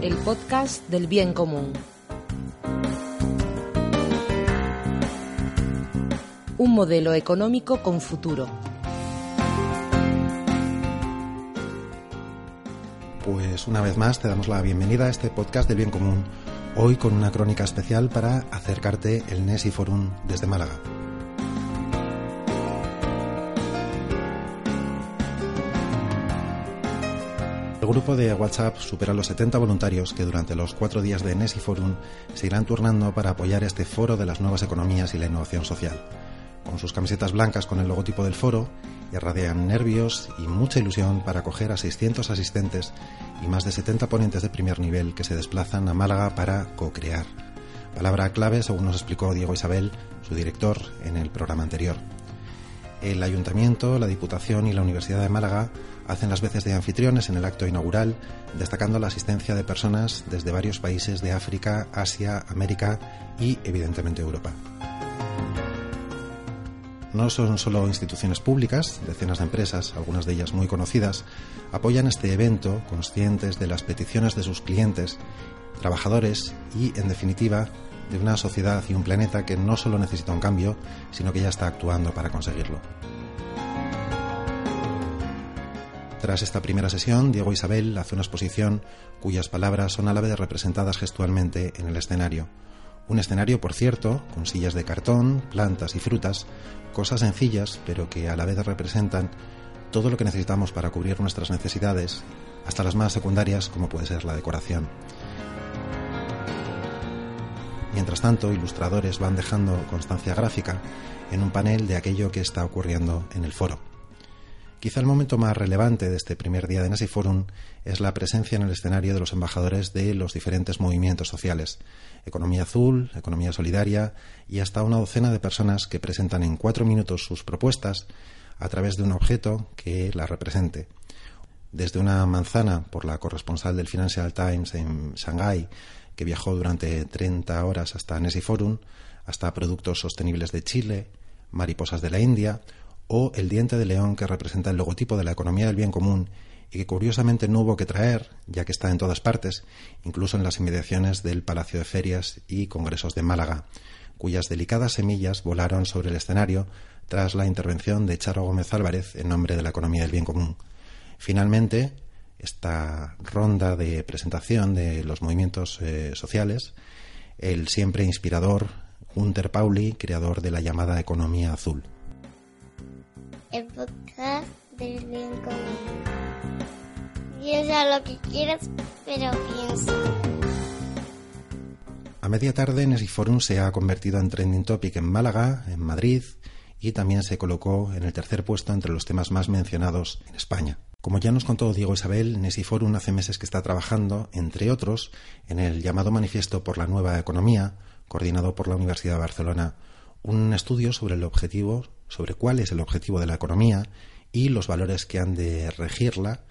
El podcast del bien común. Un modelo económico con futuro. Pues una vez más te damos la bienvenida a este podcast del bien común hoy con una crónica especial para acercarte el Nesi Forum desde Málaga. El grupo de WhatsApp supera los 70 voluntarios que durante los cuatro días de Nesi Forum se irán turnando para apoyar este foro de las nuevas economías y la innovación social. Con sus camisetas blancas con el logotipo del foro, irradian nervios y mucha ilusión para acoger a 600 asistentes y más de 70 ponentes de primer nivel que se desplazan a Málaga para co-crear. Palabra clave, según nos explicó Diego Isabel, su director, en el programa anterior. El Ayuntamiento, la Diputación y la Universidad de Málaga hacen las veces de anfitriones en el acto inaugural, destacando la asistencia de personas desde varios países de África, Asia, América y, evidentemente, Europa. No son solo instituciones públicas, decenas de empresas, algunas de ellas muy conocidas, apoyan este evento conscientes de las peticiones de sus clientes, trabajadores y, en definitiva, de una sociedad y un planeta que no solo necesita un cambio, sino que ya está actuando para conseguirlo. Tras esta primera sesión, Diego Isabel hace una exposición cuyas palabras son a la vez representadas gestualmente en el escenario. Un escenario, por cierto, con sillas de cartón, plantas y frutas, cosas sencillas, pero que a la vez representan todo lo que necesitamos para cubrir nuestras necesidades, hasta las más secundarias como puede ser la decoración. Mientras tanto, ilustradores van dejando constancia gráfica en un panel de aquello que está ocurriendo en el foro. Quizá el momento más relevante de este primer día de Nasi Forum es la presencia en el escenario de los embajadores de los diferentes movimientos sociales, economía azul, economía solidaria y hasta una docena de personas que presentan en cuatro minutos sus propuestas a través de un objeto que la represente. Desde una manzana por la corresponsal del Financial Times en Shanghái, que viajó durante 30 horas hasta Nesi Forum, hasta productos sostenibles de Chile, mariposas de la India o el diente de león que representa el logotipo de la economía del bien común y que curiosamente no hubo que traer, ya que está en todas partes, incluso en las inmediaciones del Palacio de Ferias y Congresos de Málaga, cuyas delicadas semillas volaron sobre el escenario tras la intervención de Charo Gómez Álvarez en nombre de la economía del bien común. Finalmente, esta ronda de presentación de los movimientos eh, sociales, el siempre inspirador Hunter Pauli, creador de la llamada economía azul podcast del lo que quieras, pero. A media tarde, Nesiforum se ha convertido en trending topic en Málaga, en Madrid y también se colocó en el tercer puesto entre los temas más mencionados en España. Como ya nos contó Diego Isabel, Nesiforum hace meses que está trabajando, entre otros, en el llamado Manifiesto por la Nueva Economía, coordinado por la Universidad de Barcelona, un estudio sobre el objetivo sobre cuál es el objetivo de la economía y los valores que han de regirla,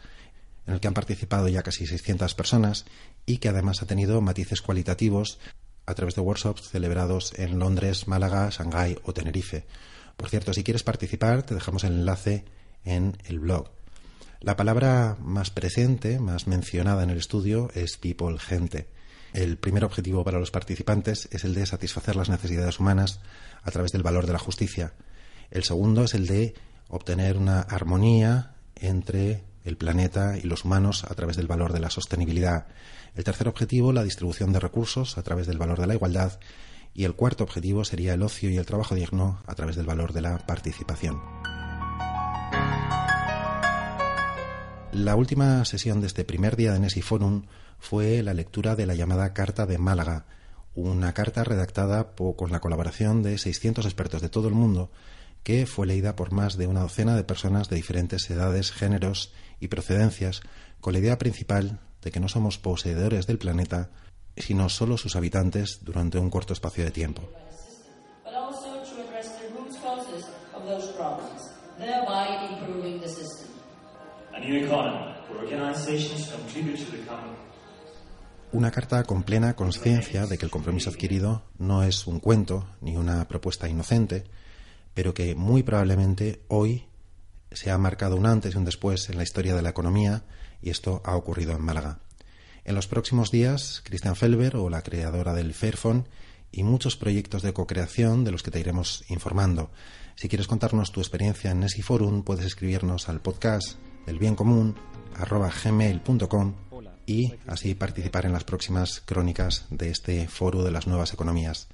en el que han participado ya casi 600 personas y que además ha tenido matices cualitativos a través de workshops celebrados en Londres, Málaga, Shanghái o Tenerife. Por cierto, si quieres participar, te dejamos el enlace en el blog. La palabra más presente, más mencionada en el estudio, es people, gente. El primer objetivo para los participantes es el de satisfacer las necesidades humanas a través del valor de la justicia, el segundo es el de obtener una armonía entre el planeta y los humanos a través del valor de la sostenibilidad. El tercer objetivo, la distribución de recursos a través del valor de la igualdad. Y el cuarto objetivo sería el ocio y el trabajo digno a través del valor de la participación. La última sesión de este primer día de Nesi Forum fue la lectura de la llamada Carta de Málaga, una carta redactada con la colaboración de 600 expertos de todo el mundo que fue leída por más de una docena de personas de diferentes edades, géneros y procedencias, con la idea principal de que no somos poseedores del planeta, sino solo sus habitantes durante un corto espacio de tiempo. Una carta con plena conciencia de que el compromiso adquirido no es un cuento ni una propuesta inocente, pero que muy probablemente hoy se ha marcado un antes y un después en la historia de la economía y esto ha ocurrido en Málaga. En los próximos días, Christian Felber o la creadora del Fairphone y muchos proyectos de co-creación de los que te iremos informando. Si quieres contarnos tu experiencia en Nesiforum, puedes escribirnos al podcast del bien común gmail.com y así participar en las próximas crónicas de este foro de las nuevas economías.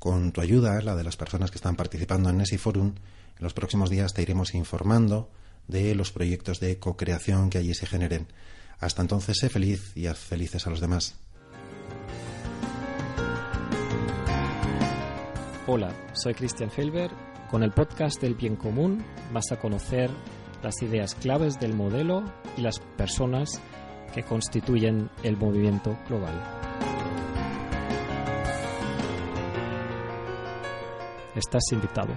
Con tu ayuda, la de las personas que están participando en Nesiforum, en los próximos días te iremos informando de los proyectos de co-creación que allí se generen. Hasta entonces, sé feliz y haz felices a los demás. Hola, soy Christian Felber. Con el podcast del bien común vas a conocer las ideas claves del modelo y las personas que constituyen el movimiento global. Estás invitado.